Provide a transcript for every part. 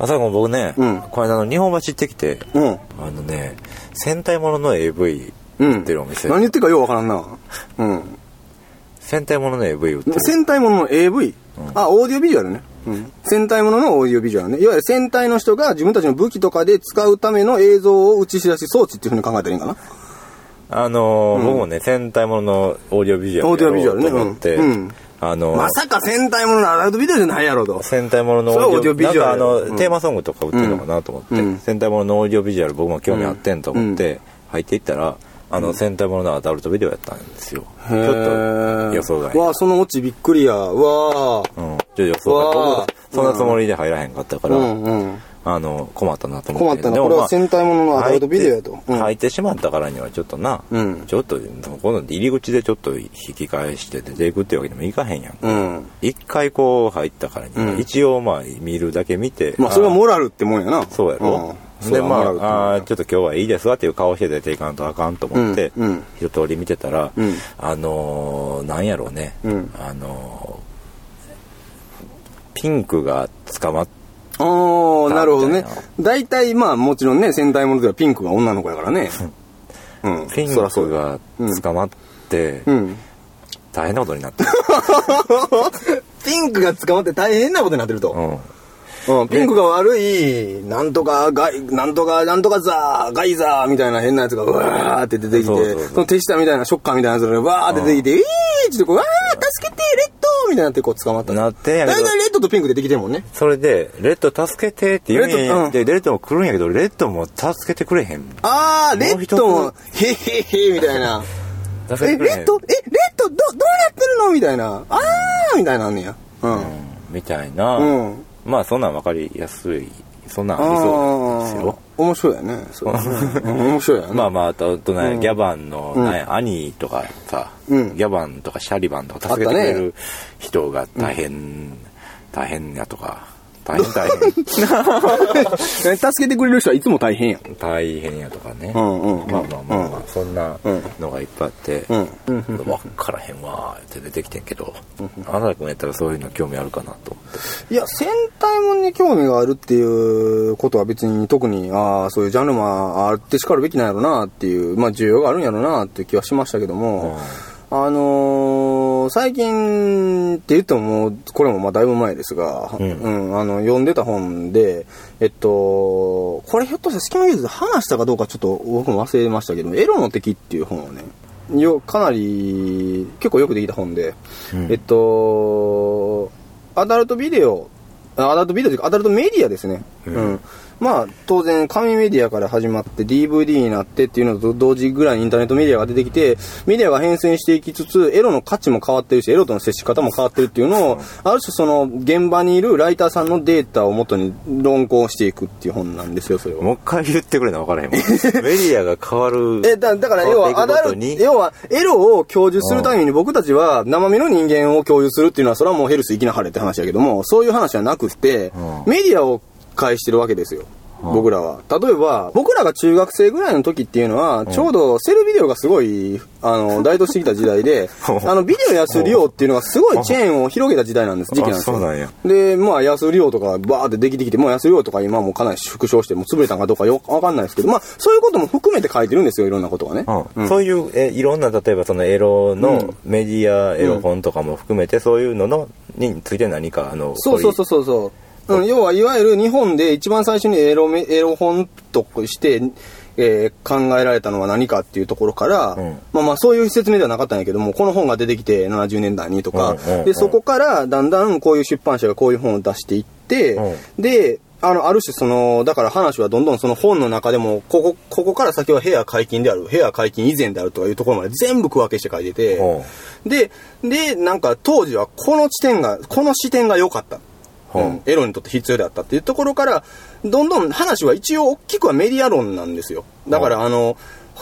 朝子僕ね、うんこの間の日本橋行ってきて、うん。あのね、戦隊ものの AV うん。売ってるお店。何言ってるかようわからんな。うん。戦隊ものの AV 売ってる。戦隊ものの AV、あ、オーディオビジュアルね。うん。戦隊もののオーディオビジュアルね。いわゆる戦隊の人が自分たちの武器とかで使うための映像を映し出し装置っていうふうに考えたらいいんかな？あのー僕もね、戦隊もののオーディオビジュアルオーディオビジュアルねと思って、うんうんあのーまさか戦隊もののアダルトビデオじゃないやろと。戦隊もののオーディオビジュアルなんかあの、うんテーマソングとか売ってるのかなと思って、うん戦隊もののオーディオビジュアル僕も興味あってんと思って、入っていったら、あの、戦隊もののアダルトビデオやったんですよ。ちょっと予想外。わあ、そのオチびっくりや。わあ。うん、ちょっと予想外。そんなつもりで入らへんかったから、うんうん。あの、困ったなと思って。困ったな。まあこれは戦隊もののアダルトビデオ。やと。うん。入ってしまったからにはちょっとな、うん。ちょっとこの入り口でちょっと引き返して出ていくっていうわけにもいかへんやん、うん。一回こう入ったからには、うん。一応まあ見るだけ見てまあ、それはモラルってもんやな。そうやろ、うん。でまああーちょっと今日はいいですわっていう顔して出ていかんとあかんと思って、うん。うん。一通り見てたら、うん。あのーなんやろうね、うん。あのーピンクが捕まっああ、なるほどね。大体、まあ、もちろんね、戦隊ものではピンクが女の子やからね。うん。ピンクや。が捕まって、うん。大変なことになってる、ピンクが捕まって大変なことになってると。うんうん、ピンクが悪い、なんとかガイ、なんとか、なんとかザー、ガイザーみたいな変なやつが、うわーって出てきて、そうそうそうその手下みたいなショッカーみたいなやつが、わーって出てきて、えーってこう、わー助けて、レッドみたいになってこう捕まった。なってんやけど大体レッドとピンク出てきてるもんね。それで、レッド助けてって言うんで、レッドも来るんやけど、レッドも助けてくれへん。あー、レッドもへへへみたいな。え。レッド、え、レッド、ど、どうなってるのみたいな。あーみたいなんねや。うん。うんみたいな。うんまあ、そんなん分かりやすい。そんなんありそうですよ。面白いやね。面白いやね。まあまあ、あと、あとね、うんギャバンの、兄とかさ、うん。ギャバンとかシャリバンとか助けてくれる人が大変、大変やとか、大変大変、助けてくれる人はいつも大変やん。大変やとかね。うんうん。まあまあまあまあ、そんなのがいっぱいあって、うん。うん分からへんわーって出てきてんけど、あなた君やったらそういうの興味あるかなと思って。いや、戦隊もんに興味があるっていうことは別に特に、ああ、そういうジャンルもあってしかるべきなんやろなっていう、まあ需要があるんやろなっていう気はしましたけども、あのー最近って言ってもこれもまあだいぶ前ですが、うんうん、あの、読んでた本で、えっと、これひょっとして隙間技術で話したかどうかちょっと僕も忘れましたけど、エロの敵っていう本をね、よ、かなり、結構よくできた本で、うんえっと、アダルトビデオ、あアダルトビデオというか、アダルトメディアですね。ううんん。まあ、当然、紙メディアから始まって DVD になってっていうのと同時ぐらいにインターネットメディアが出てきて、メディアが変遷していきつつ、エロの価値も変わってるし、エロとの接し方も変わってるっていうのを、ある種その、現場にいるライターさんのデータをもとに論考していくっていう本なんですよ、それは。もう一回言ってくれな分からへんもん。メディアが変わる。え、だだから、要は、アダルに要は、エロを享受するために僕たちは、生身の人間を共有するっていうのは、それはもうヘルス生きなはれって話だけども、そういう話じゃなくってうん、メディアを介してるわけですよ。僕らは。例えば、僕らが中学生ぐらいの時っていうのは、ちょうどセルビデオがすごい、あの、大都してきた時代で、あの、ビデオ安利用っていうのがすごいチェーンを広げた時代なんです、時期なんですよ。で、まあ、安利用とかバーってできてきて、もう安利用とか今もうかなり縮小して、もう潰れたんかどうかよわかんないですけど、まあ、そういうことも含めて書いてるんですよ、いろんなことがね。うんそういうえいろんな例えばそのエロうのんメディアエロ本とかも含めてそういうののについて何かあのそうそうそうそうそう。うん、要はいわゆる日本で一番最初にエロメエロ本として、えー考えられたのは何かっていうところから、うん。まあまあそういう説明ではなかったんやけども、この本が出てきて70年代にとか、で、そこからだんだんこういう出版社がこういう本を出していって、うで、あの、ある種その、だから話はどんどんその本の中でも、ここ、ここから先は部屋解禁である、部屋解禁以前であるとかいうところまで全部区分けして書いてて、うで、で、なんか当時はこの地点が、この視点が良かった。うん。うん。エロにとって必要であったっていうところから、どんどん話は一応大きくはメディア論なんですよ。だからあの、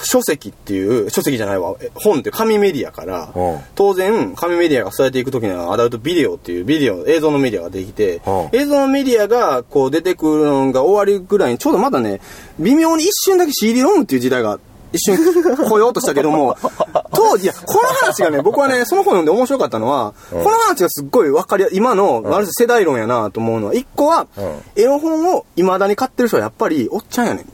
書籍っていう、書籍じゃないわ、え本って紙メディアからうん、当然紙メディアが伝えていくときにはアダルトビデオっていうビデオ、映像のメディアができてうん、映像のメディアがこう出てくるのが終わりぐらいに、ちょうどまだね、微妙に一瞬だけ CD ロムっていう時代が一瞬来ようとしたけども、当時、いや、この話がね、僕はね、その本読んで面白かったのは、この話がすっごい分かりや、今の、ある種世代論やなと思うのは、一個は、エロ本を未だに買ってる人はやっぱり、おっちゃんやねんっ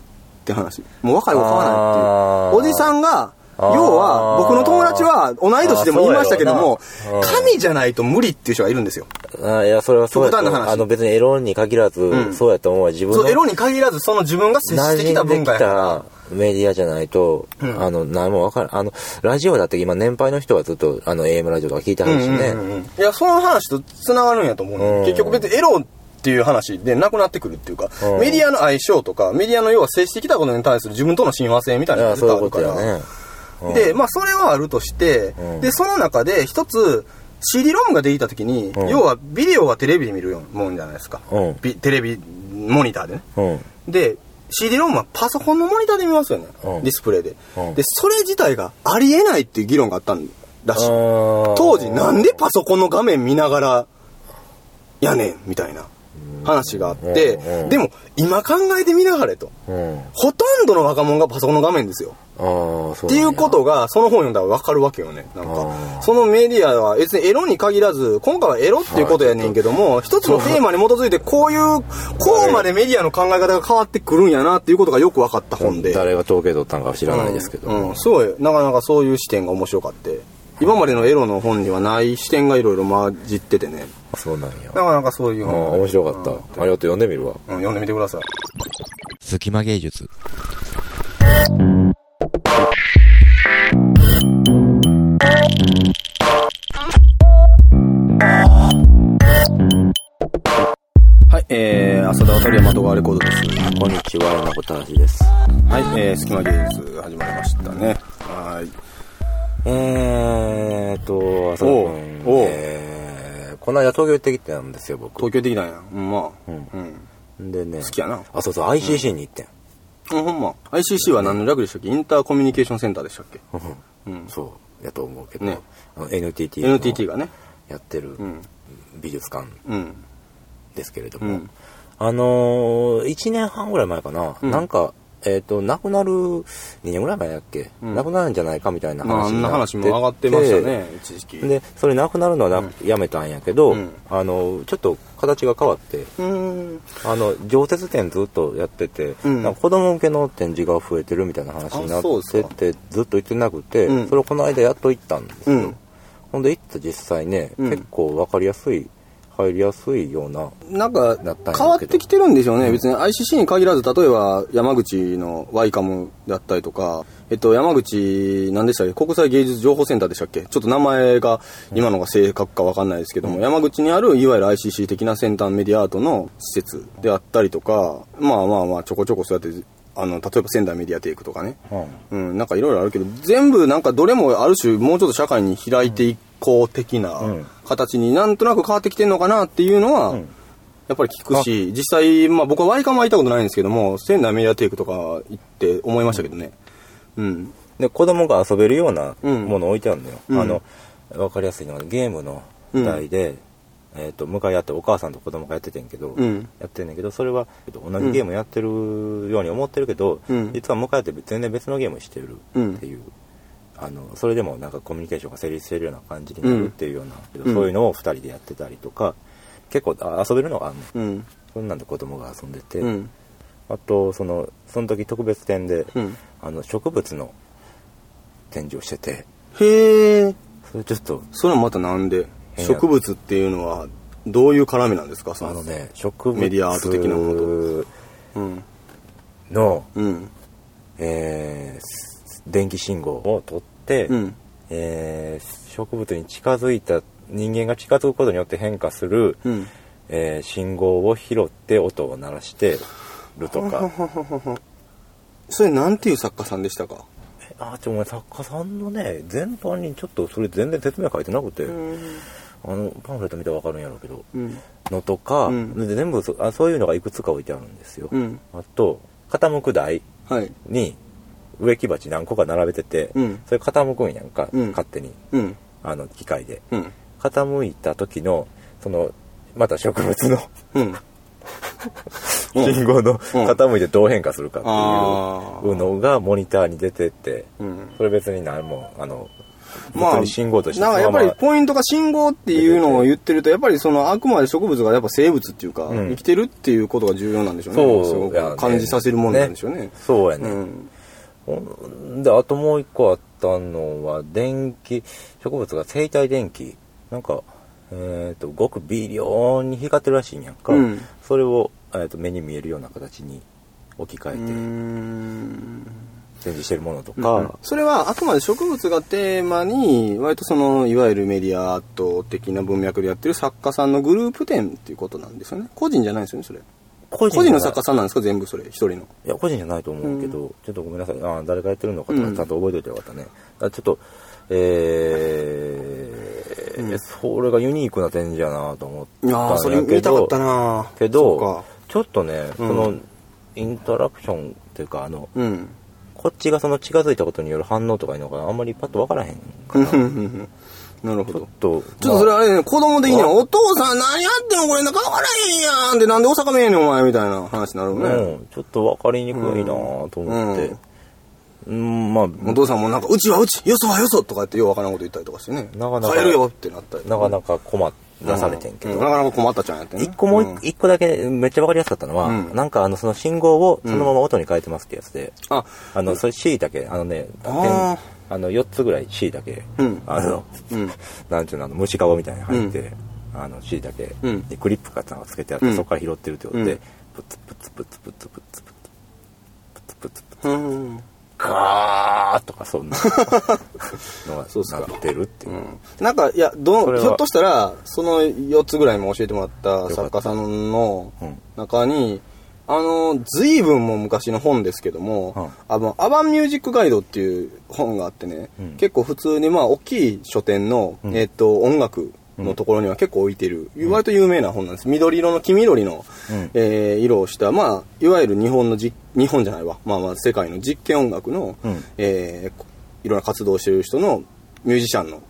て話。もう若い子買わないっていう。おじさんが、要は、僕の友達は同い年でも言いましたけども神じゃないと無理っていう人がいるんですよ。あいや、それはそうやと極端な話あの別にエロに限らず、んそうやと思うわ。自分のそう、エロに限らず、その自分が接してきた文化やから。メディアじゃないと、んあの、何もわからん。あの、ラジオだって今年配の人はずっと、あの、AM ラジオとか聞いてはるしね。うんうんうんいや、その話と繋がるんやと思うの、うん結局別にエロっていう話でなくなってくるっていうか、うんメディアの相性とか、メディアの要は接してきたことに対する自分との親和性みたいなのがあるから。ことやね。うんで、まあ、それはあるとして、うんで、その中で一つ、CD ロムができた時に、うん要はビデオはテレビで見るようなもんじゃないですか。テレビ、モニターでね。うん。で、CD ロムはパソコンのモニターで見ますよね。うん。ディスプレイで、うん。で、それ自体がありえないっていう議論があったんらし当時なんでパソコンの画面見ながらやねんみたいな話があって、うんうんでも今考えてみながれと。うん。あほとんどの若者がパソコンの画面ですよ。っていうことが、その本読んだらわかるわけよね。なんあか、ーそのメディアは別にエロに限らず、今回はエロっていうことやねんけども、一つのテーマに基づいてこういう、こうまでメディアの考え方が変わってくるんやなっていうことがよく分かった本で。誰が統計取ったのか知らないですけど。うん、うんすごい、なかなかそういう視点が面白かって。今までのエロの本にはない視点がいろいろ混じっててね。そうなんや。なかなかそういうああ、本。面白かった。ありがとう、読んでみるわ。うん、読んでみてください。隙間芸術。はい、えー、浅田渡り山戸川レコードです。こんにちは、山本橋です。はい、えー、隙間芸術始まりましたね。はい。えーっと、浅田君。えー、この間東京行ってきたんですよ、僕。東京的なんや。うん、まあ。うんうん。でね。好きやなあ、そうそう、ICC に行ってん。うん、ほんま。ICC は何の略でしたっけ？インターコミュニケーションセンターでしたっけ？うん。そう、やと思うけど。ねあの NTT の NTT がね。やってるん美術館うん。ですけれどもうん。あのー、1年半ぐらい前かな。うんなんか、えっ、と、亡くなる2年ぐらい前だっけ、うん。亡くなるんじゃないかみたいなまあ、あんな話になって。話も上がってましたね、一時期。で、それ亡くなるのはな、やめたんやけど、うん。あの、ちょっと形が変わって、うん。あの、常設展ずっとやってて、うん。なんか子供向けの展示が増えてるみたいな話になってて、ずっと行ってなくて、うん。それをこの間やっと行ったんですよ。うん。ほんで行った実際ね、うん。結構わかりやすい、入りやすいような、なんか変わってきてるんでしょうね、別に ICC に限らず例えば山口のワイカムだったりとか、えっと、山口何でしたっけ？国際芸術情報センターでしたっけ？ちょっと名前が今のが正確かわかんないですけども、山口にあるいわゆる ICC 的な先端メディアアートの施設であったりとかまあまあまあちょこちょこそうやってあの例えば仙台メディアテイクとかね、うん、なんかいろいろあるけど、全部なんかどれもある種もうちょっと社会に開いていこう的なうん。形になんとなく変わってきてんのかなっていうのは、ん。やっぱり聞くし、実際、まあ僕はワイカムは行ったことないんですけども、仙台メディアテイクとか行って思いましたけどね。うん。で、子供が遊べるようなうん。ものを置いてあるのよ。うん。あの、わかりやすいのがゲームの台で、えっ、と、向かい合ってお母さんと子供がやっててんけど、うんやってんねんけど、それは、えっと同じゲームやってるように思ってるけど、うん実は向かい合って全然別のゲームしてるっていう、あの、それでもなんかコミュニケーションが成立してるような感じになるっていうような、そういうのを二人でやってたりとか、結構あ遊べるのがあるの。うん。そんなんで子供が遊んでて、うん。あと、その、その時特別展で、うんあの、植物の展示をしてて、へえ。それちょっと、それはまたなんで？植物っていうのはどういう絡みなんですか？そあのね、植物メディアアート的なもうん。の、うん。えー電気信号を取って、うん。えー植物に近づいた人間が近づくことによって変化する、うん。えー信号を拾って音を鳴らしてるとか それなんていう作家さんでしたか？えあちょお前作家さんのね全般にちょっとそれ全然説明書いてなくて、あのパンフレット見たら分かるんやろうけど、うん。のとか、うん。で全部そあそういうのがいくつか置いてあるんですよ、うん。あと傾く台はい。に植木鉢何個か並べてて、うん。それ傾くんやんか、うん。勝手に。うん。あの機械で。うん。傾いた時のそのまた植物の うん。信号の傾いてどう変化するかってあいうのがモニターに出てって、うん。それ別に何も、あの、まあ信号としてなんかやっぱりポイントが信号っていうのを言ってると、やっぱりそのあくまで植物がやっぱ生物っていうか、うん生きてるっていうことが重要なんでしょうね。すごそうやねく感じさせるものなんでしょうね。そうやね。うん。で、あともう一個あったのは、電気、植物が生体電気。なんか、えっ、と、ごく微量に光ってるらしいんやんか。うんそれを、えー、と目に見えるような形に置き換えてん展示してるものとか、それはあくまで植物がテーマに、割とその、いわゆるメディアアート的な文脈でやってる作家さんのグループ展っていうことなんですよね。個人じゃないですよね、それ。個個人の作家さんなんですか、全部それ、一人の。いや、個人じゃないと思うけど、ちょっとごめんなさい。あ誰がやってるのかとかうんちゃんと覚えておいてよかったね。あちょっと、えーそれがユニークな展示やなと思ったんいやー、それ見たかった、なけどか、ちょっとね、うんその、インタラクションっていうか、あの、うん。こっちがその近づいたことによる反応とかいうのがあんまりパッとわからへんかな。ち なるほど。ょっと、ちょっとそれまああれね、子供的には、あお父さん何やってんのこれなんかわからへんやんって、なんで大阪弁やねんお前みたいな話になるね。うん、ちょっとわかりにくいなと思って。うん、まあ、お父さんもなんか、うちはうち、よそはよそとか言ってようわからんこと言ったりとかしてね。なかなか帰るよってなったり。なかなか困らされてんけど。うなかなか困ったちゃんやってね。一個もううん。一個だけめっちゃわかりやすかったのは、うん。なんかあのその信号をそのまま音に変えてますってやつで、あ、あの、それ C だけ、あのね、あの、4つぐらい C だけ、うん。あの、うん。なんちゅうの、あの虫かごみたいに入って、あの C だけ、クリップかなんかつけてあって、うん。そこから拾ってるってことで、うん。プツプツプツプツプツプツプツプツプツうん。ガーとかそんな のがなってるっていう。なんか、いや、どひょっとしたら、その4つぐらいも教えてもらった作家さんのうん。中に、あの、随分も昔の本ですけども、うん。あの、アバンミュージックガイドっていう本があってね、うん。結構普通にまあ、大きい書店の、うん。えっ、と、音楽のところには結構置いてる、割と有名な本なんです。緑色の、黄緑の、うん。えー色をした、まあ、いわゆる日本のじ、日本じゃないわ、まあまあ、世界の実験音楽の、うん。えーこいろんな活動をしてる人のミュージシャンの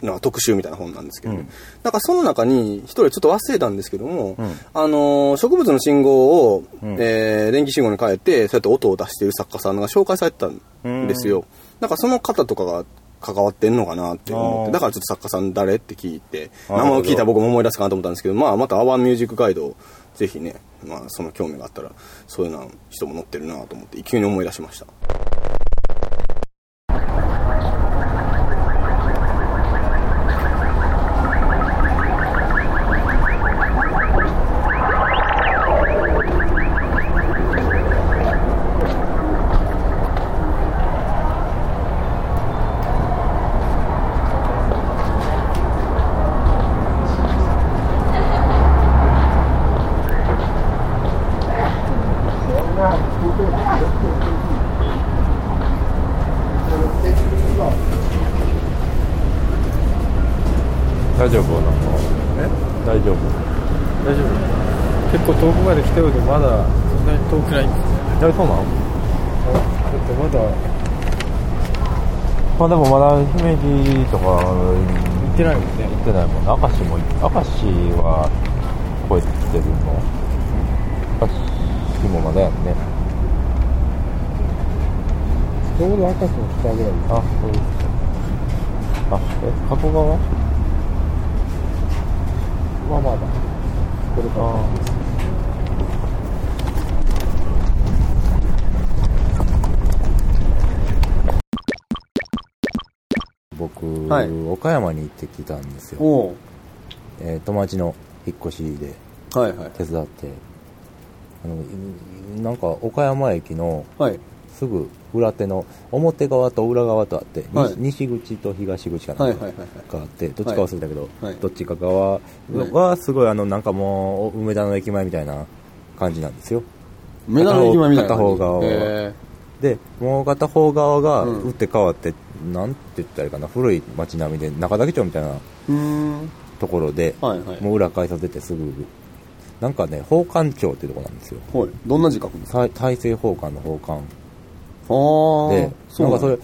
なんか特集みたいな本なんですけど、うん。なんかその中に一人ちょっと忘れたんですけども、うん。あのー植物の信号を、うん。えー電気信号に変えてそうやって音を出している作家さんが紹介されてたんですよ、なんかその方とかが関わってんのかなって思って。だからちょっと作家さん誰って聞いて。名前を聞いたら僕も思い出すかなと思ったんですけどまあまたアワーミュージックガイドぜひね、まあ、その興味があったらそういうような人も載ってるなと思って急に思い出しました大丈夫なんかえ大丈夫大丈夫結構遠くまで来たようでまだそんなに遠くないんですね大そうなのだってまだまあでもまだ姫路とか行ってないもんね行ってないもんね明石も明石は超えてきてるの明石もまだやんねちょうど赤楚の下ぐらいあそうですあえ加古川まあまだこれから僕、はい岡山に行ってきたんですよ、おえー友達の引っ越しではいはい。手伝って。あのいなんか岡山駅のはい。すぐ裏手の表側と裏側とあって、にはい。西口と東口かなんかはいはいはいはい。があってどっちか忘れたけど、はい。どっちか側はすごいあのなんかもう梅田の駅前みたいな感じなんですよ。目玉の駅前みたいな片方側は。へでもう片方側がうん。打って変わって、なんて言ったらいいかな古い街並みで中崎町みたいなところで、はいはい。もう裏改札出てすぐなんかね宝冠町っていうところなんですよ。はい。どんな字書くんですか？大大政奉還の奉還。ああでそうんなかそれ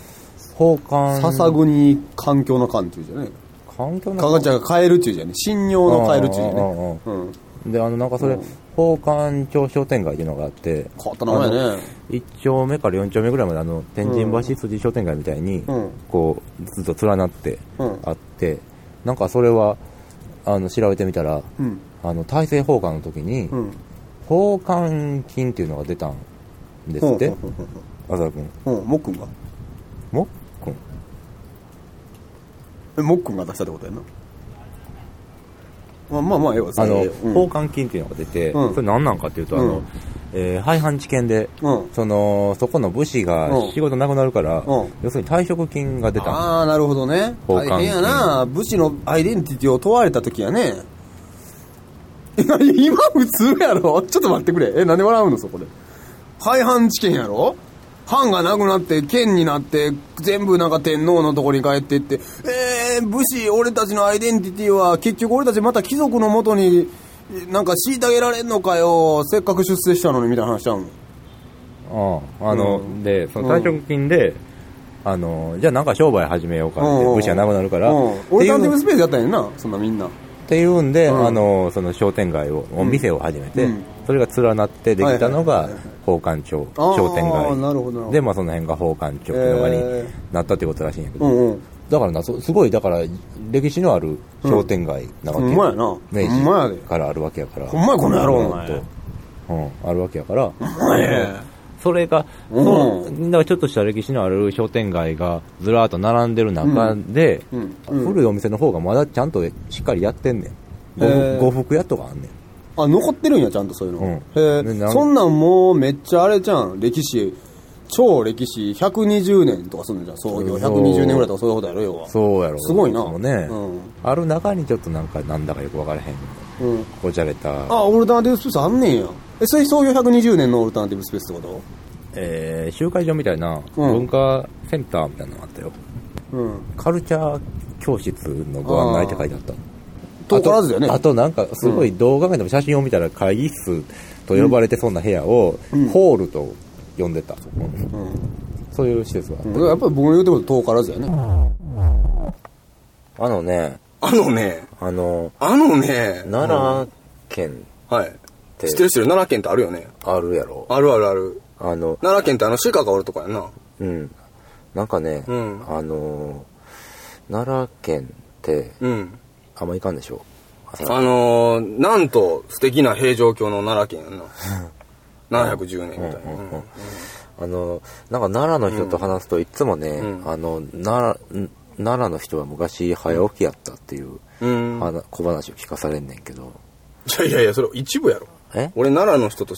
奉還笹国環境の環っていうじゃね環境。のかがちゃんが変えるっていうじゃね信用の変えるっていうじゃねうんうんうん。うん。で、あの、なんかそれうん、宝冠町商店街っていうのがあって、変わった名前ね。1丁目から4丁目ぐらいまであの、天神橋筋商店街みたいに、うんこう、ずっと連なってうんあって、なんかそれは、あの、調べてみたら、うん。あの、大政奉還の時に、うん。奉還金っていうのが出たんですって、浅田君。うん、もっくんが？もっくんえ、もっくんが出したってことやな？まあまあまあ、ええわ、そあの、れでうん。奉還金っていうのが出て、うん。それ何なんかっていうと、あの、うん。えー廃藩置県で、うん。その、そこの武士がうん。仕事なくなるから、うん。要するに退職金が出た。んああ、なるほどね。交換大変やな。武士のアイデンティティを問われた時やね。今普通やろ？ちょっと待ってくれ。え、なんで笑うの？そこで。廃藩置県やろ？藩がなくなって、県になって、全部なんか天皇のとこに帰ってって、えー、武士、俺たちのアイデンティティは、結局俺たちまた貴族のもとに、なんか虐げられんのかよ。せっかく出世したのにみたいな話しちゃうの。うんあの、うん。で、その退職金で、あの、じゃあなんか商売始めようかって、うん。武士がなくなるから、俺タンティブスペースやったんやんな、そんなみんな。っていうんで、うん。あの、その商店街を、お店を始めて、うん。それが連なってできたのが宝冠町商店街。で、まあその辺が宝冠町っていうのがにへなったってことらしいんやけど、うんうん。だからな、そすごい、だから、歴史のある商店街なわけ。ほんまやな明治からあるわけやから。ほんまやこの野郎お前うん、あるわけやから。前それが、うんそうだからちょっとした歴史のある商店街がずらーっと並んでる中で、うんうん古いお店の方がまだちゃんとしっかりやってんねん。呉服呉服屋とかあんねん。あ、残ってるんや、ちゃんとそういうの。うんへえ。そんなんもうめっちゃあれじゃん、歴史。超歴史120年とかするんじゃん、創業そう120年ぐらいとかそういうことやろ、要は。そうやろ。すごいなもね、うんある中にちょっとなんか、なんだかよくわからへん。うん。こじゃれた、あ、オルタナティブスペースあんねんや。え、それ創業120年のオルタナティブスペースってこえー集会所みたいなうん文化センターみたいなのがあったよ。とうん。カルチャー教室のご案内って書いてあった。遠からずだよね。あとあとなんか、すごい動画面でも写真を見たら会議室と呼ばれてそうな部屋を、うんホールと呼んでた。うんうん。そういう施設があっうんやっぱり僕の言うてること遠からずやね。た。あのね、あのね、あの、あのね、奈良県はい。て知ってる知ってる奈良県ってあるよね。あるやろ。あるあるある。あの、奈良県ってあの鹿がおるとこやんな。うん。なんかね、うんあの、奈良県って、うん。あんま行かんでしょ。あのー、なんと素敵な平城京の奈良県やんな。710年みたいな。うんうんうんあの、なんか奈良の人と話すといつもね、うん。あの、奈良、ん奈良の人は昔早起きやったっていう、小話を聞かされんねんけど、いやいやいや、それ一部やろ。え？俺奈良の人と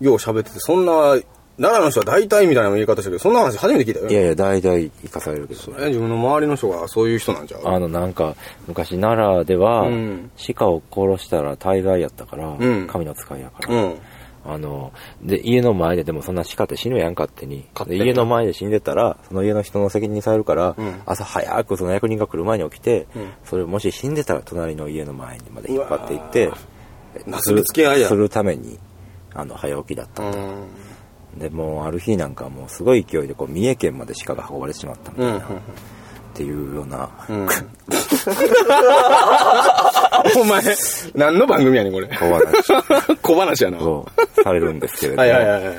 よう喋ってて、そんな、奈良の人は大体みたいな言い方したけど、そんな話初めて聞いたよ。いやいや、大体聞かされるけど、え自分の周りの人がそういう人なんじゃう？あの、なんか、昔奈良では、うん。鹿を殺したら大罪やったから、うん。神の使いやから、うん。あの、で、家の前ででもそんな鹿って死ぬやん勝手に。勝手にで家の前で死んでたら、その家の人の責任にされるから、うん朝早くその役人が来る前に起きて、うんそれをもし死んでたら隣の家の前にまで引っ張っていってうわ、なすりつけ合いやするために、あの、早起きだったうんだ。ん。で、もうある日なんかもうすごい勢いでこう、三重県まで鹿が運ばれてしまったみたいな、うん。っていうような、うん。お前、何の番組やねん、これ。小話小話やな。はをされるんですけれどいも。はいはいはい。い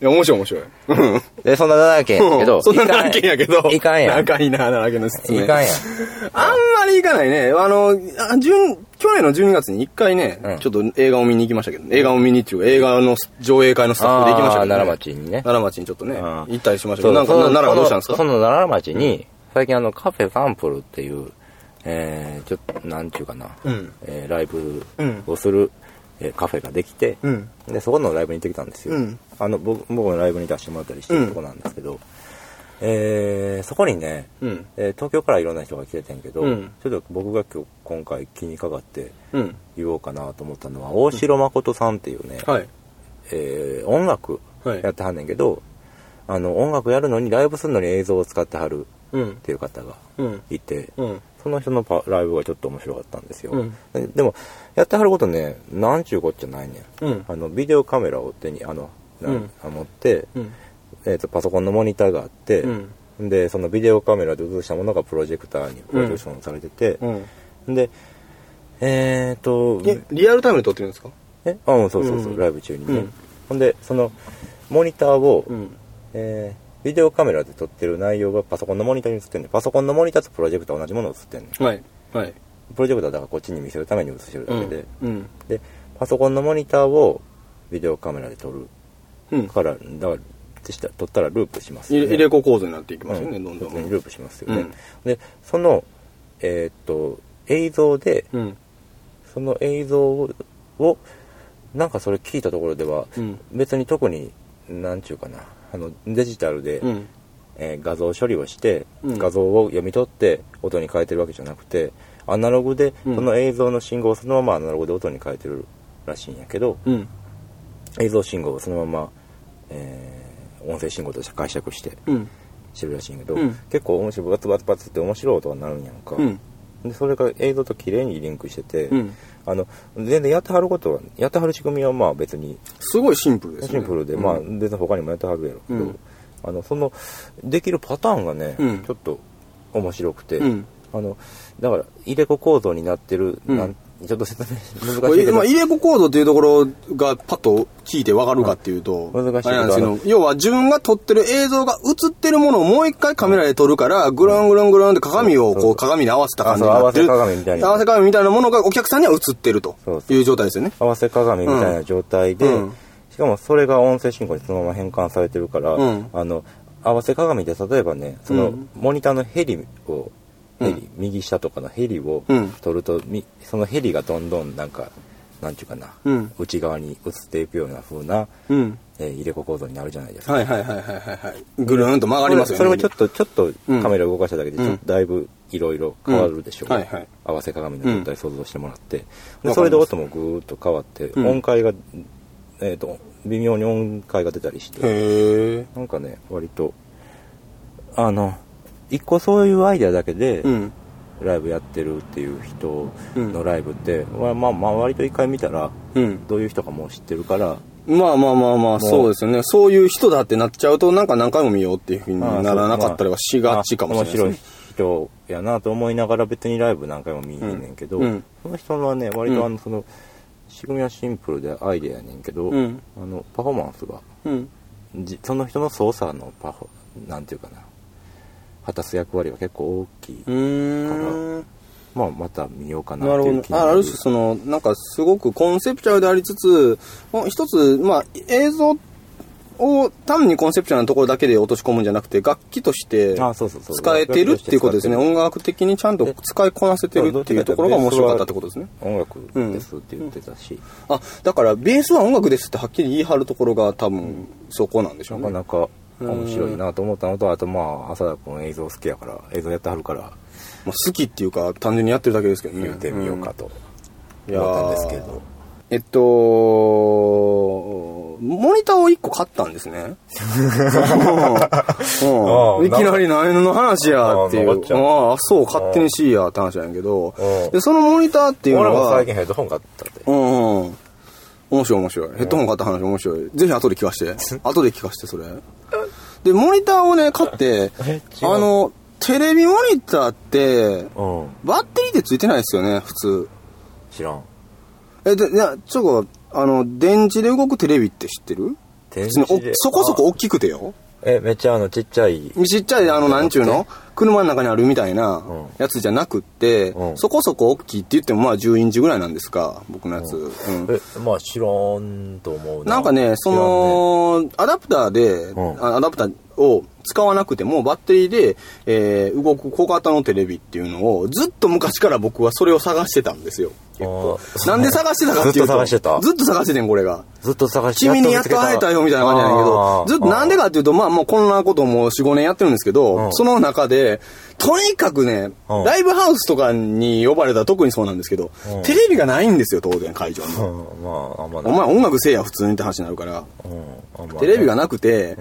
や、面白い面白い。うんで、そんな奈良県やけど、そんな奈良県やけど。いかんやん。仲いいな、奈良県の説明。いかんやん。あんまり行かないね。あの、あ順去年の12月に一回ね、うん。ちょっと映画を見に行きましたけど、映画を見にっていうか映画の上映会のスタッフで行きましたけど、ね。あー奈良町にね。奈良町にちょっとね、うん。行ったりしましたけど、なんか奈良がどうしたんですか？そのその奈良町に、最近あの、カフェサンプルっていう、えー、ちょっと、なんちゅうかな、うん。えーライブうん。をする、えーカフェができて、うん。で、そこのライブに行ってきたんですよ。うん。あの、僕、僕のライブに出してもらったりしてるとこなんですけど、えー、そこにね、うん。えー東京からいろんな人が来ててんけど、うんちょっと僕が今日、今回気にかかってうん。言おうかなと思ったのは、大城誠さんっていうね、はい。えー音楽はいやってはんねんけど、あの、音楽やるのに、ライブするのに映像を使ってはるうんっ。ていう方がうん。いて、うん。その人のパライブがちょっと面白かったんですよ。うんででも、やってはることね、なんちゅうこっちゃないねん。うんあの、ビデオカメラを手に、あの、なうん持って、うん。えーと、パソコンのモニターがあって、うんで、そのビデオカメラで映したものがプロジェクターにプロジェクションされてて、うん。で、えーと、え、リアルタイムで撮ってるんですか？えあ、うん、そうそうそう、うんライブ中にね。うんほんで、その、モニターを、ん。えービデオカメラで撮ってる内容がパソコンのモニターに映ってんねんパソコンのモニターとプロジェクター同じものを映ってんねんはい。はい。プロジェクターだからこっちに見せるために映してるだけで、うん。で、パソコンのモニターをビデオカメラで撮るうん。から、だから、でした撮ったらループしますよね。入れ子構造になっていきますよね、うんどんどん。ループしますよね。うんで、その、えーっと、映像で、うん。その映像を、をなんかそれ聞いたところでは、うん別に特に、なんちゅうかな、あの、デジタルで、うん。えー画像処理をして、うん画像を読み取って音に変えてるわけじゃなくて、アナログで、うんその映像の信号をそのままアナログで音に変えてるらしいんやけど、うん。映像信号をそのまま、えー音声信号として解釈して、うん。してるらしいんやけど、うん。結構面白いバツバツバツって面白い音がなるんやんか、うん。でそれが映像と綺麗にリンクしてて、うん。あの全然やってはることはやってはる仕組みはまあ別にすごいシンプルですね。シンプルで、うん。まあ全然他にもやってはるやろ。うけど、うんあのそのできるパターンがね、うん。ちょっと面白くて、うん。あのだから入れ子構造になってる、うん。なんちょっと説明難しいけど、まあ、入れ子コードっていうところがパッと聞いてわかるかっていうと、うん難しいですけど、要は自分が撮ってる映像が映ってるものをもう一回カメラで撮るから、ぐるんぐるんぐるんって鏡をこう鏡に合わせた感じになってる。合わせ鏡みたいな。合わせ鏡みたいなものがお客さんには映ってるという状態ですよね。合わせ鏡みたいな状態で、うん。しかもそれが音声進行にそのまま変換されてるから、うん。あの合わせ鏡で例えばねそうのん。モニターのヘリをヘリ、うん。右下とかのヘリをうん。撮ると、みそのヘリがどんどんなんかなんていうかな、うん。内側に映っていくような風な、うん。えー入れ子構造になるじゃないですか。はいはいはいはいはいはい。ぐるんと曲がりますよね。それそれをちょっとちょっとうん。カメラ動かしただけでちうんょっとだいぶいろいろ変わるでしょう、うん。はいはい。合わせ鏡の状態想像してもらって、うんでそれで音もぐーっと変わって、うん。音階が、えー、と微妙に音階が出たりして。なんかね割とあの一個そういうアイデアだけでうん。ライブやってるっていう人のライブって、まあまあまあ割と一回見たらうん。どういう人かもう知ってるからまあまあまあまあ、そうですよね。そういう人だってなっちゃうと、なんか何回も見ようっていうふうにならなかったりはしがちかもしれないですね。面白い人やなと思いながら別にライブ何回も見えへんねんけど、うんうんその人はね割とあのその仕組みはシンプルでアイデアやねんけど、うんあのパフォーマンスがうん。じその人の操作のパフォなんていうかな果たす役割は結構大きい、うーん。まあまた見ようかなっていう気。にあある種、その、なんかすごくコンセプチュアルでありつつ、もう一つ、まあ、映像を単にコンセプチュアルなところだけで落とし込むんじゃなくて、楽器として使えてるっていうことですね。音楽的にちゃんと使いこなせてるっていうところが面白かったってことですね。音楽ですって言ってたし、あ、だから、ベースは音楽ですってはっきり言い張るところが多分、そこなんでしょうね。なかなか面白いなと思ったのとあとまあ浅田君映像好きやから映像やってはるからまあ、好きっていうか、単純にやってるだけですけどね。言ってみようかと思ったんですけど、えっと、モニターを1個買ったんですね。うんうんいきなり何の話やっていう。あああ、そう、勝手にしいやって話なんやけどうん。で、そのモニターっていうの俺もは最、近ヘッドホン買ったってうんうん。面白い面白い。ヘッドホン買った話面白い。ぜひ後で聞かして。後で聞かして、それ。で、モニターをね、買って あの、テレビモニターって、うんバッテリーってついてないですよね、普通。知らんえ、で、いや、ちょっと、あの、電池で動くテレビって知ってる？そこそこ大きくてよ。えめっちゃあのちっちゃい。ちっちゃい、あの、なんちゅうの？車の中にあるみたいなうん。やつじゃなくって、うん。そこそこ大きいって言ってもまあ10インチぐらいなんですか、僕のやつ。うん。えまあ知らんと思うな。なんかね、そ知らんね。の、アダプターで、ん。あアダプターを使わなくても、バッテリーで、えー動く小型のテレビっていうのを、ずっと昔から僕はそれを探してたんですよ。なんで探してたかっていうと、ずっと探してた？ずっと探しててん、これが。ずっと探して君にやっと会えたよみたいな感じなんやけど、ずっとなんでかっていうと、まあもうこんなことも4、5年やってるんですけど、うん。その中で、とにかくね、うん。ライブハウスとかに呼ばれたら特にそうなんですけど、うん。テレビがないんですよ、当然、会場に。うん。まああんまお前音楽せえや、普通にって話になるから。テレビがなくて、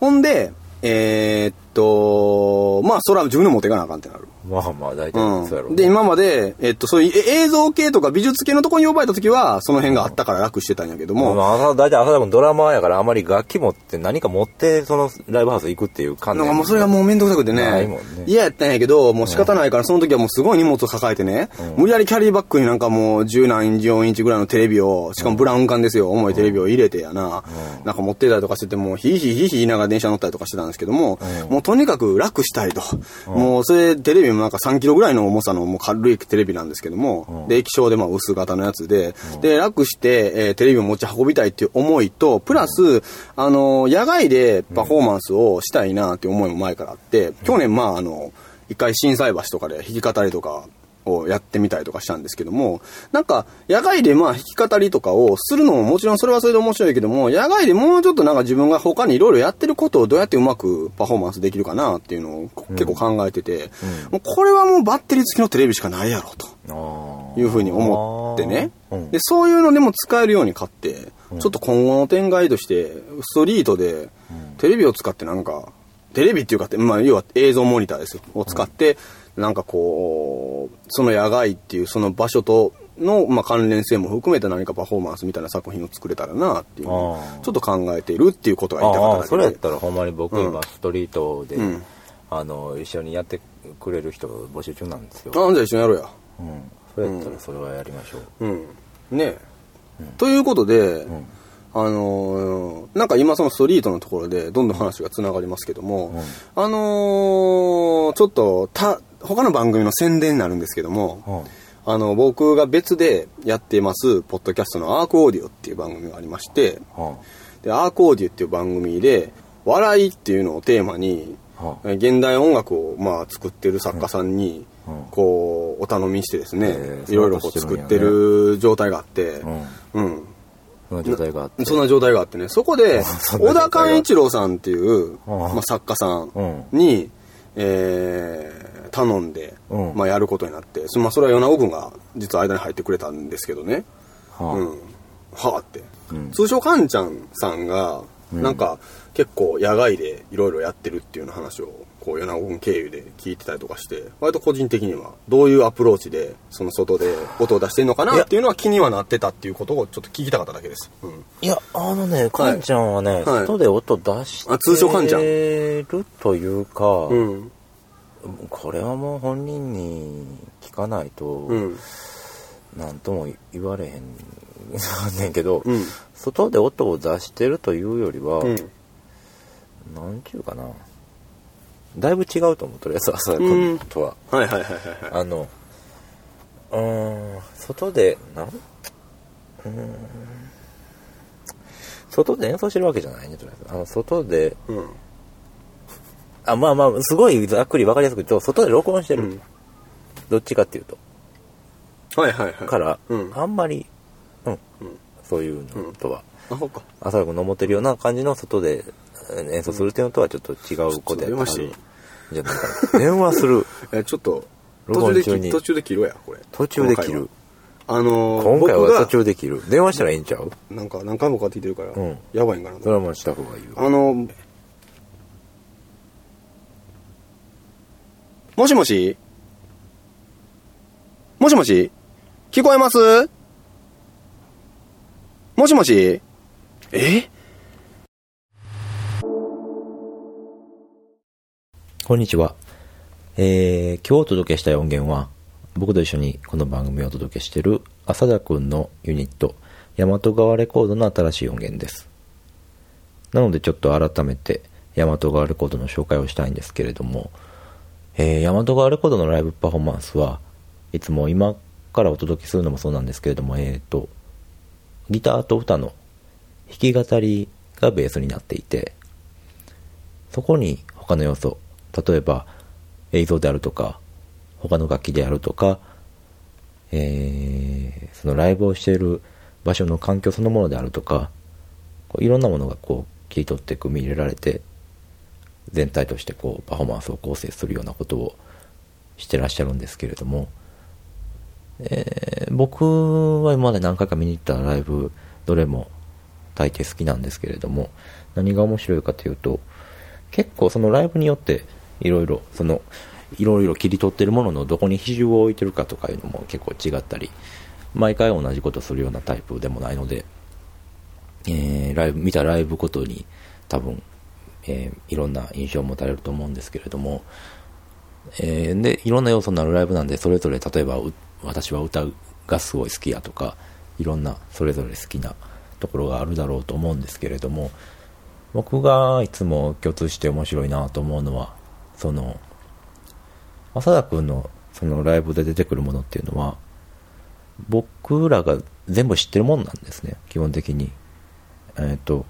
ほんで、えーっと、まあ、それは自分で持っていかなあかんってなる。まあまあ、大体そうやろうん。で、今まで、えっと、そういうえ映像系とか美術系のとこに呼ばれた時は、その辺があったから楽してたんやけども、まあ、朝大体朝田君ドラマーやからあまり楽器持って何か持ってそのライブハウス行くっていう感じなんかもうそれがもうめんどくさくてね。もんね、嫌やったんやけど、もう仕方ないから、その時はもうすごい荷物を抱えてね、無理やりキャリーバッグになんかもう10何インチ、4インチぐらいのテレビを、しかもブラウン管ですよ、重いテレビを入れてやな、なんか持ってたりとかしてて、もうヒーヒーヒーヒー言いながら電車乗ったりとかしてたんですけども、もうとにかく楽したいと。もうそれテレビもなんか3キロぐらいの重さのもう軽いテレビなんですけども、で、液晶でまあ薄型のやつで、で、楽して、えーテレビを持ち運びたいっていう思いと、プラス、あの、野外でパフォーマンスをしたいなっていう思いも前からあって、去年まああの、一回震災橋とかで弾き語りとかをやってみたりとかしたんですけども、なんか、野外でまあ弾き語りとかをするのももちろんそれはそれで面白いけども、野外でもうちょっとなんか自分が他にいろいろやってることをどうやってうまくパフォーマンスできるかなっていうのを結構考えてて、もうこれはもうバッテリー付きのテレビしかないやろと。あいうふうに思ってね。で、そういうのでも使えるように買って、ちょっと今後の展開として、ストリートで、テレビを使ってなんか、テレビっていうか、まあ、要は映像モニターですよ。を使って、なんかこう、その野外っていうその場所との、まあ、関連性も含めて何かパフォーマンスみたいな作品を作れたらなっていうのをちょっと考えているっていうことが言いたかったそれやったらほんまに僕うん。今ストリートで、うん。あの一緒にやってくれる人募集中なんですよ、あ、じゃあ一緒にやろうや。うん、それやったらそれはやりましょう、うん。ね。え。ということで、あのーなんか今そのストリートのところでどんどん話がつながりますけども、あのーちょっとた、他の番組の宣伝になるんですけども、あの、僕が別でやっています、ポッドキャストのアークオーディオっていう番組がありまして、はで、アークオーディオっていう番組で、笑いっていうのをテーマに、現代音楽をまあ作ってる作家さんに、うん。こう、お頼みしてですね、えーいろいろ作ってる状態があって、うんうん。その状態があって。そんな状態があってね、そこで、小田寛一郎さんっていう、うん。まあ、作家さんに、えー頼んで、うんまあ、やることになって、そまあ、それは米子君が実は間に入ってくれたんですけどね、はうん。はあって。うん通称カンちゃんさんが、うんなんか、結構野外でいろいろやってるっていうような話を、こう、米子君経由で聞いてたりとかして、割と個人的には、どういうアプローチで、その外で音を出してるのかなっていうのは気にはなってたっていうことをちょっと聞きたかっただけです。うん。いやあのねカンちゃんはね、はい外で音出してあ通称カンちゃんるというか、うん。これはもう本人に聞かないと、うん。なんとも言われへんねんけど、うん外で音を出してるというよりは、うん。なんちゅうかなだいぶ違うと思うとりあえず朝とは、はいはいはいはいはい。あのうーん外でなんうーん外で演奏してるわけじゃないねとりあえずあの外でうん。あまあまあすごいざっくり分かりやすく言うと外で録音してる、うんどっちかっていうとはいはいはい。から、うん。あんまり、うん、そういうのとは、あ、そうか。朝君の思ってるような感じの外でえー演奏するっていうのとはちょっと違うことやっと電話していいんじゃないかな。電話する。え、ちょっと、録途中で音中に切途中で切ろうや、これ。途中で切る。あのー、今回は途中で切る。電話したらいいんちゃう？なんか何回もかかってきてるから、うんやばいんかなそれはもうした方がいいよ。あの、もしもし？もしもし？聞こえます？もしもし？え？こんにちは。えー、今日お届けした音源は、僕と一緒にこの番組をお届けしている浅田くんのユニット、大和川レコードの新しい音源です。なのでちょっと改めて、大和川レコードの紹介をしたいんですけれども、えー、大和川レコードのライブパフォーマンスはいつも今からお届けするのもそうなんですけれども、えーと、ギターと歌の弾き語りがベースになっていて、そこに他の要素、例えば映像であるとか、他の楽器であるとか、えーそのライブをしている場所の環境そのものであるとか、こういろんなものがこう切り取って組み入れられて、全体としてこうパフォーマンスを構成するようなことをしてらっしゃるんですけれども、えー僕は今まで何回か見に行ったライブ、どれも大抵好きなんですけれども、何が面白いかというと、結構そのライブによっていろいろ、その、いろいろ切り取ってるもののどこに比重を置いてるかとかいうのも結構違ったり、毎回同じことするようなタイプでもないので、えー、ライブ、見たライブごとに多分、えー、いろんな印象を持たれると思うんですけれども、えー、で、いろんな要素のあるライブなんで、それぞれ例えば、私は歌がすごい好きやとか、いろんなそれぞれ好きなところがあるだろうと思うんですけれども、僕がいつも共通して面白いなと思うのは、その、浅田くんのそのライブで出てくるものっていうのは、僕らが全部知ってるもんなんですね、基本的に。えっ、ー、と、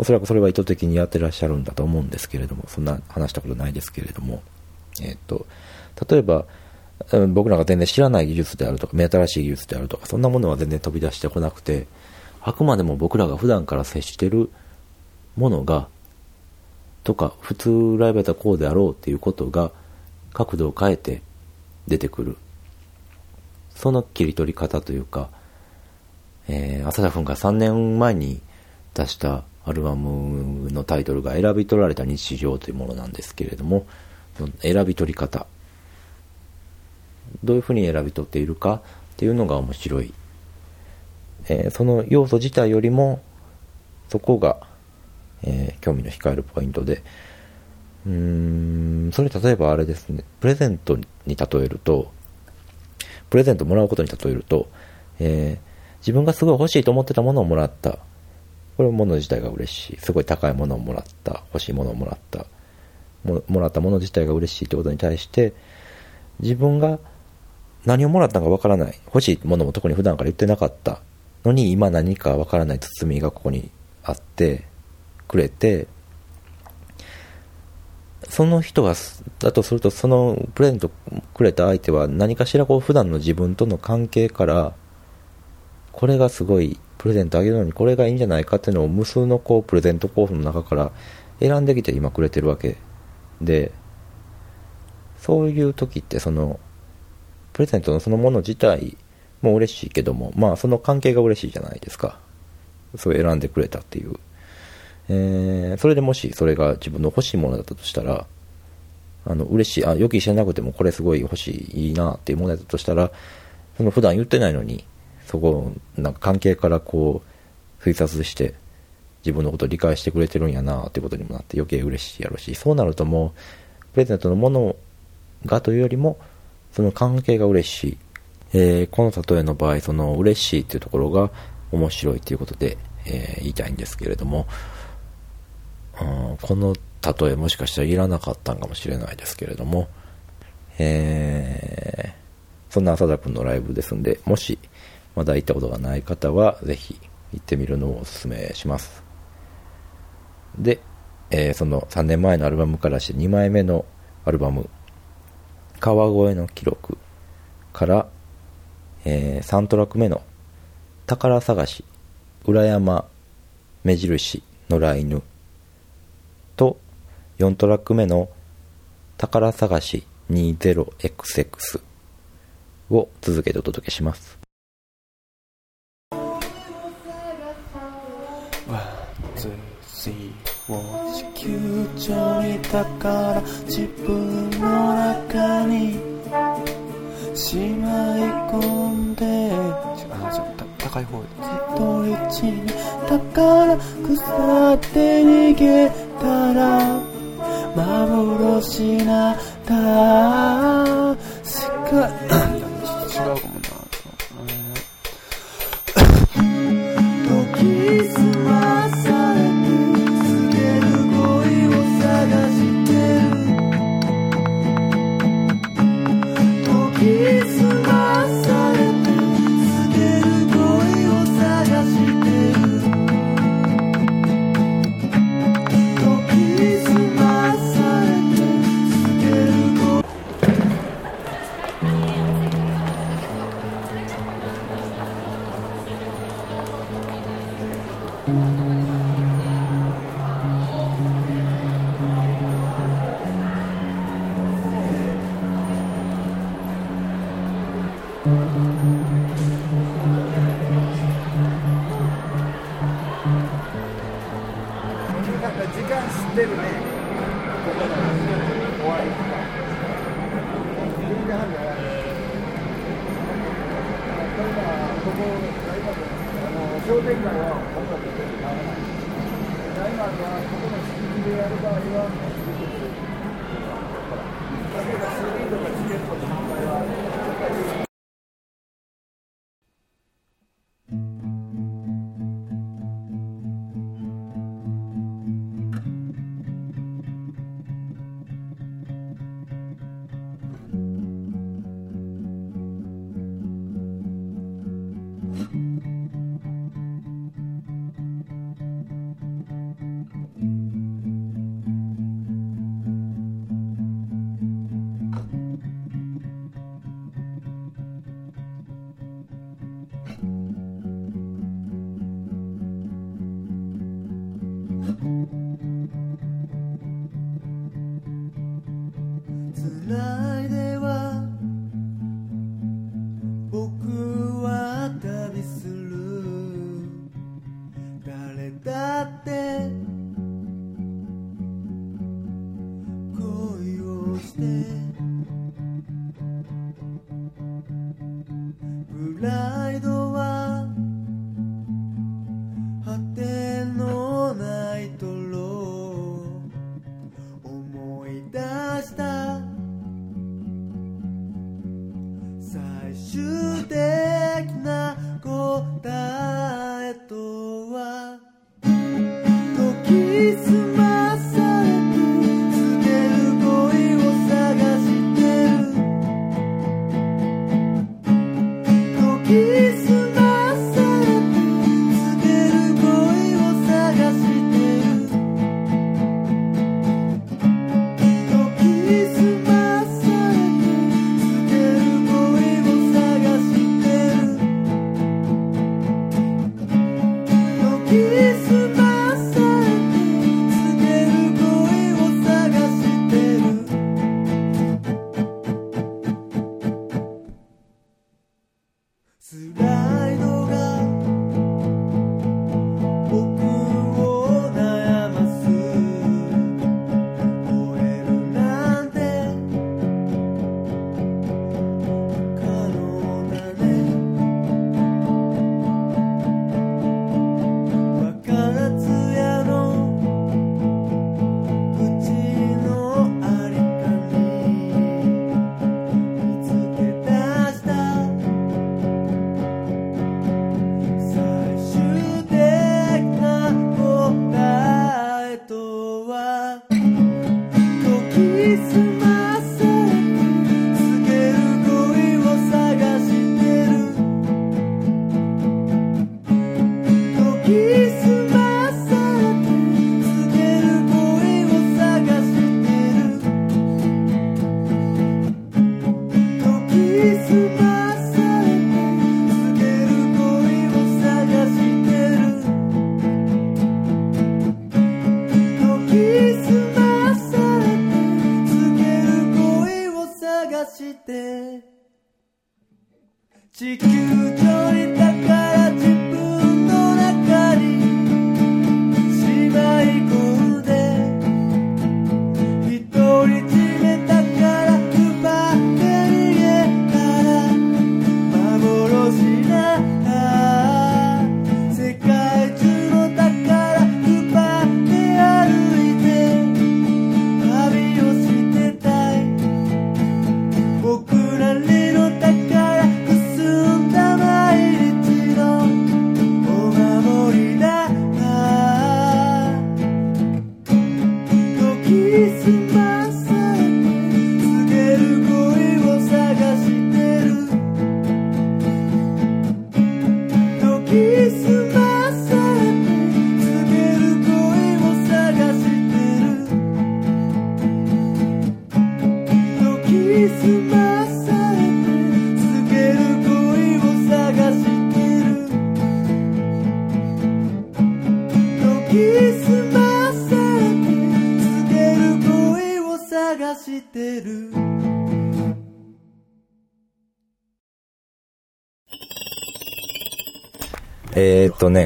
おそらくそれは意図的にやってらっしゃるんだと思うんですけれども、そんな話したことないですけれども、えっ、ー、と、例えば、僕らが全然知らない技術であるとか、目新しい技術であるとか、そんなものは全然飛び出してこなくて、あくまでも僕らが普段から接してるものが、とか、普通ライブやったらこうであろうっていうことが、角度を変えて出てくる。その切り取り方というか、えー、浅田君が3年前に出したアルバムのタイトルが選び取られた日常というものなんですけれども、選び取り方。どういうふうに選び取っているかっていうのが面白い。えー、その要素自体よりも、そこがえー、興味の控えるポイントで、うーん、それ例えばあれですね、プレゼントに例えると、プレゼントもらうことに例えると、えー、自分がすごい欲しいと思ってたものをもらった。これもの自体が嬉しい。すごい高いものをもらった。欲しいものをもらった。ももらったもの自体が嬉しいってことに対して、自分が何をもらったのかわからない。欲しいものも特に普段から言ってなかったのに、今何かわからない包みがここにあって、くれて、その人が、だとすると、そのプレゼントくれた相手は何かしらこう普段の自分との関係から、これがすごいプレゼントあげるのにこれがいいんじゃないかっていうのを無数のこうプレゼント候補の中から選んできて今くれてるわけで、そういう時ってその、プレゼントのそのもの自体も嬉しいけども、まあその関係が嬉しいじゃないですか。そう選んでくれたっていう。えー、それでもしそれが自分の欲しいものだったとしたら、あの、嬉しい、あ、予期してなくてもこれすごい欲しい、いいなっていうものだったとしたら、その普段言ってないのに、そこ、なんか関係からこう、推察して、自分のことを理解してくれてるんやなっていうことにもなって余計嬉しいやろうし、そうなるともう、プレゼントのものがというよりも、その関係が嬉しい。えー、この例えの場合、その嬉しいっていうところが面白いということで、えー、言いたいんですけれども、うん、この例えもしかしたらいらなかったんかもしれないですけれども、えー、そんな浅田くんのライブですんで、もしまだ行ったことがない方は、ぜひ行ってみるのをお勧めします。で、えー、その3年前のアルバムからして2枚目のアルバム、川越の記録から、えー、3トラック目の宝探し、裏山、目印、野良犬と4トラック目の宝探し 20XX を続けてお届けします。球上に宝自分の中にしまい込んであじゃ高い方一に宝腐って逃げたら幻なだしか違うかも 時間知ってるね。ここの終わり。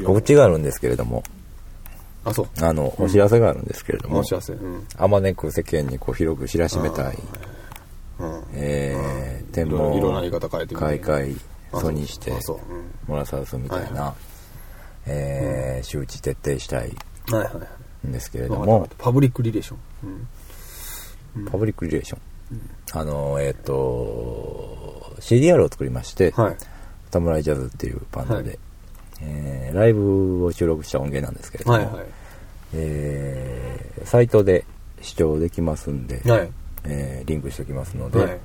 告知があるんですけれども、あ、そう。あの、お知らせがあるんですけれども、お知らせ。うん。あまねく世間にこう広く知らしめたい、うん。えー、天いろ文いろな言い方変えてみて。開会あソニーしてあそう。うん。モラサウスみたいな、えー周知徹底したいはいはいはい。んですけれども。パブリックリレーション。うん。パブリックリレーション、あのえっ、と CDR を作りまして、はい。サムライジャズっていうバンドで、はいえーライブを収録した音源なんですけれども、はいはい。えーサイトで視聴できますんで、はい。えーリンクしておきますので、はい。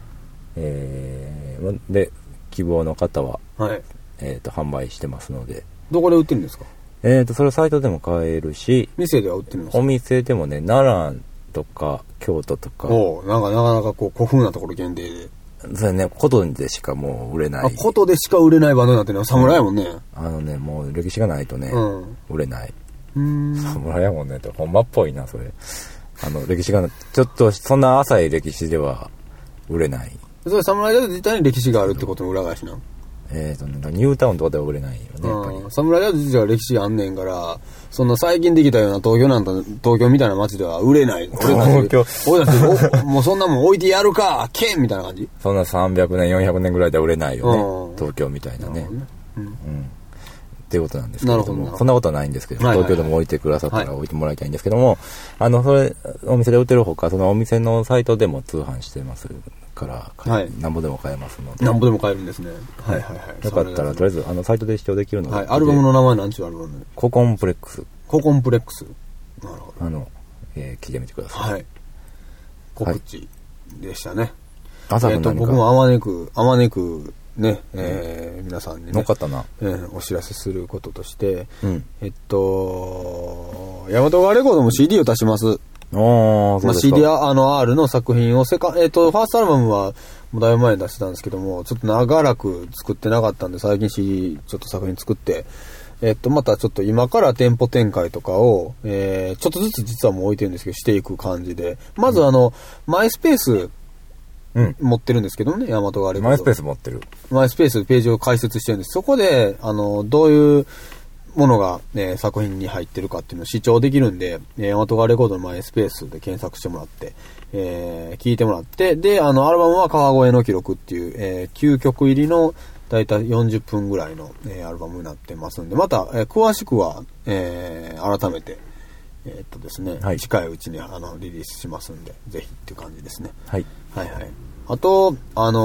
えーで希望の方は、はい。えー、と販売してますので、どこで売ってるんですか？えー、とそれサイトでも買えるし店では売ってるんですか？お店でもね奈良とか京都とかおうなんかなかなかこう古風なところ限定で。それね。ことでしかもう売れなあ、いことでしか売れないバンドになってるのは侍やもんね。あのねもう歴史がないとね、うん。売れない。うん。侍やもんね。ってほんまっぽいなそれ。あの歴史がちょっとそんな浅い歴史では売れない。それ侍だと実際に歴史があるってことの裏返しな。えっ、とねニュータウンとかでは売れないよねやっぱり。うん。侍だと実は歴史があんねんから、そんな最近できたような東京なんて、東京みたいな街では売れない。俺たち東俺たち、お もうそんなもん置いてやるか、けんみたいな感じ。そんな300年400年ぐらいでは売れないよね、うん。東京みたいなね。うん。っていうことなんですけれども、そんなことはないんですけど、東京でも置いてくださったはい。ら置いてもらいたいんですけども、あの、それ、お店で売ってるほか、そのお店のサイトでも通販してますから、はいなんぼでも買えますので、なんぼでも買えるんですね。はいはいはい。よかったら、とりあえず、あの、サイトで視聴できるので、はい。アルバムの名前なんちゅうアルバムココンプレックス、ココンプレックス。なるほど。あの、えー聞いてみてください。はい。告知でしたね。朝えっと、く何か僕もあまねく、あまねく、ね、えー皆さんにね乗っか、ったな。えーお知らせすることとして、うん。えっと、ヤマトガレコードも CD を出します。おー、そまあ。CD あの R の作品をセカ、えっと、ファーストアルバムはもうだいぶ前に出してたんですけども、ちょっと長らく作ってなかったんで、最近 CD ちょっと作品作って、えっと、またちょっと今から店舗展開とかを、えー、ちょっとずつ実はもう置いてるんですけど、していく感じで、まずあの、マイスペースうん。持ってるんですけどもね、ヤマトガレコード。マイスペース持ってる。マイスペースページを開設してるんです。そこで、あの、どういうものが、ね、作品に入ってるかっていうのを視聴できるんで、えー、ヤマトガレコードのマイスペースで検索してもらって、えー聞いてもらって、で、あの、アルバムは川越の記録っていう、えー9曲入りの、だいたい40分ぐらいの、えーアルバムになってますんで、また、えー詳しくは、えー改めて、えーっとですね、はい近いうちにあのリリースしますんで、ぜひっていう感じですね。はい。はいはい。あと、あの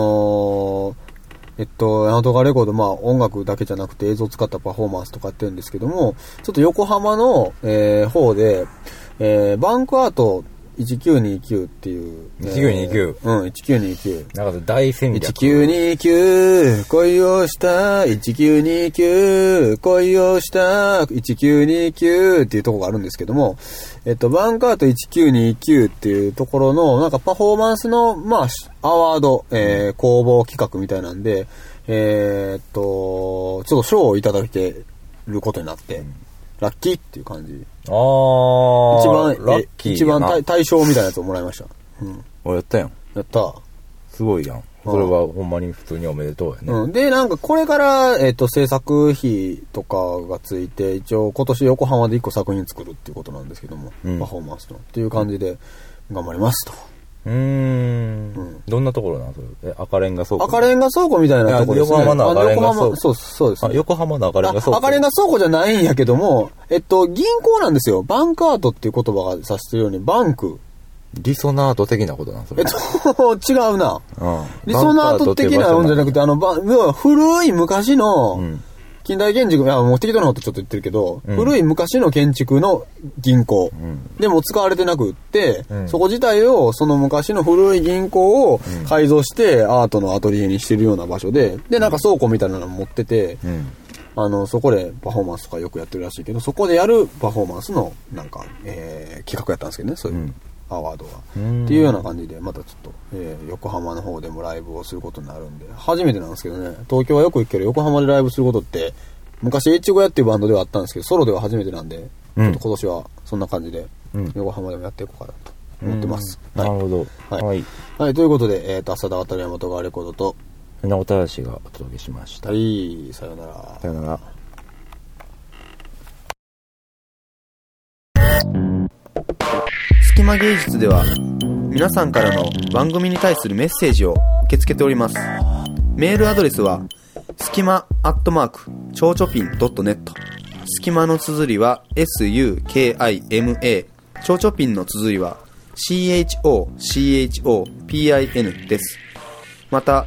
ーえっと、ヤナトガレコード、まあ音楽だけじゃなくて映像を使ったパフォーマンスとかって言うんですけども、ちょっと横浜の、えー方で、えーバンクアート1929っていう。えー1929うん、1929。なんか大戦略。1929恋をした1929恋をした1929っていうところがあるんですけども、えっと、バンカート1929っていうところの、なんかパフォーマンスの、まあ、しアワード、えー公募企画みたいなんで、えーっと、ちょっと賞をいただけることになって、ラッキーっていう感じ。あー。一番、ラッえキー一番対対象みたいなやつをもらいました。うん。おやったやん。やった。すごいやん。それはほんまに普通におめでとうやね。うん。で、なんかこれから、えっ、と、制作費とかがついて、一応今年横浜で一個作品作るっていうことなんですけども、うんパフォーマンスの。っていう感じで頑張りますと。うーん。どんなところなん？それえ赤レンガ倉庫。赤レンガ倉庫みたいなとこですね。横浜の赤レンガ倉庫そう、そうです、あ、横浜の赤レンガ倉庫。あ赤レンガ倉庫じゃないんやけども、えっと、銀行なんですよ。バンカートっていう言葉が指してるように、バンク。リソナート的なことなんそれ。えっと、違うな。うん。リソナート的なもんじゃなくて、あの、ば古い昔の、ん近代建築、いや、もう適当なことちょっと言ってるけど、うん。古い昔の建築の銀行。ん。でも使われてなくって、うん。そこ自体を、その昔の古い銀行を改造して、アートのアトリエにしてるような場所で、で、なんか倉庫みたいなの持ってて、うん。あの、そこでパフォーマンスとかよくやってるらしいけど、そこでやるパフォーマンスの、なんか、えー企画やったんですけどね、そういう。うんアワードが。うんっていうような感じで、またちょっと、えー横浜の方でもライブをすることになるんで、初めてなんですけどね、東京はよく行くけど、横浜でライブすることって、昔、エッチゴヤっていうバンドではあったんですけど、ソロでは初めてなんで、うんちょっと今年はそんな感じで、うん横浜でもやっていこうかなと思ってます。なるほど。はいはい。はい、ということで、えっ、と、浅田渡山とがレコードと、船尾正がお届けしました。はい、さようなら。さよなら。隙間芸術では皆さんからの番組に対するメッセージを受け付けておりますメールアドレスはスキマアットマーク、ちょうちょぴん .net。スキマの綴りは sukima。ちょうちょぴんの綴りは chochopin です。また、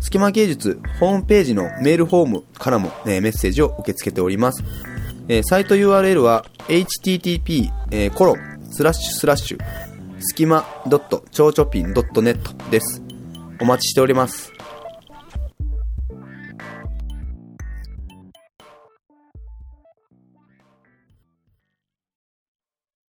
スキマ芸術ホームページのメールフォームからも、えーメッセージを受け付けております。えーサイト URL は http コロンスラッシュスラッシュスキマ .chochopin.net です。お待ちしております。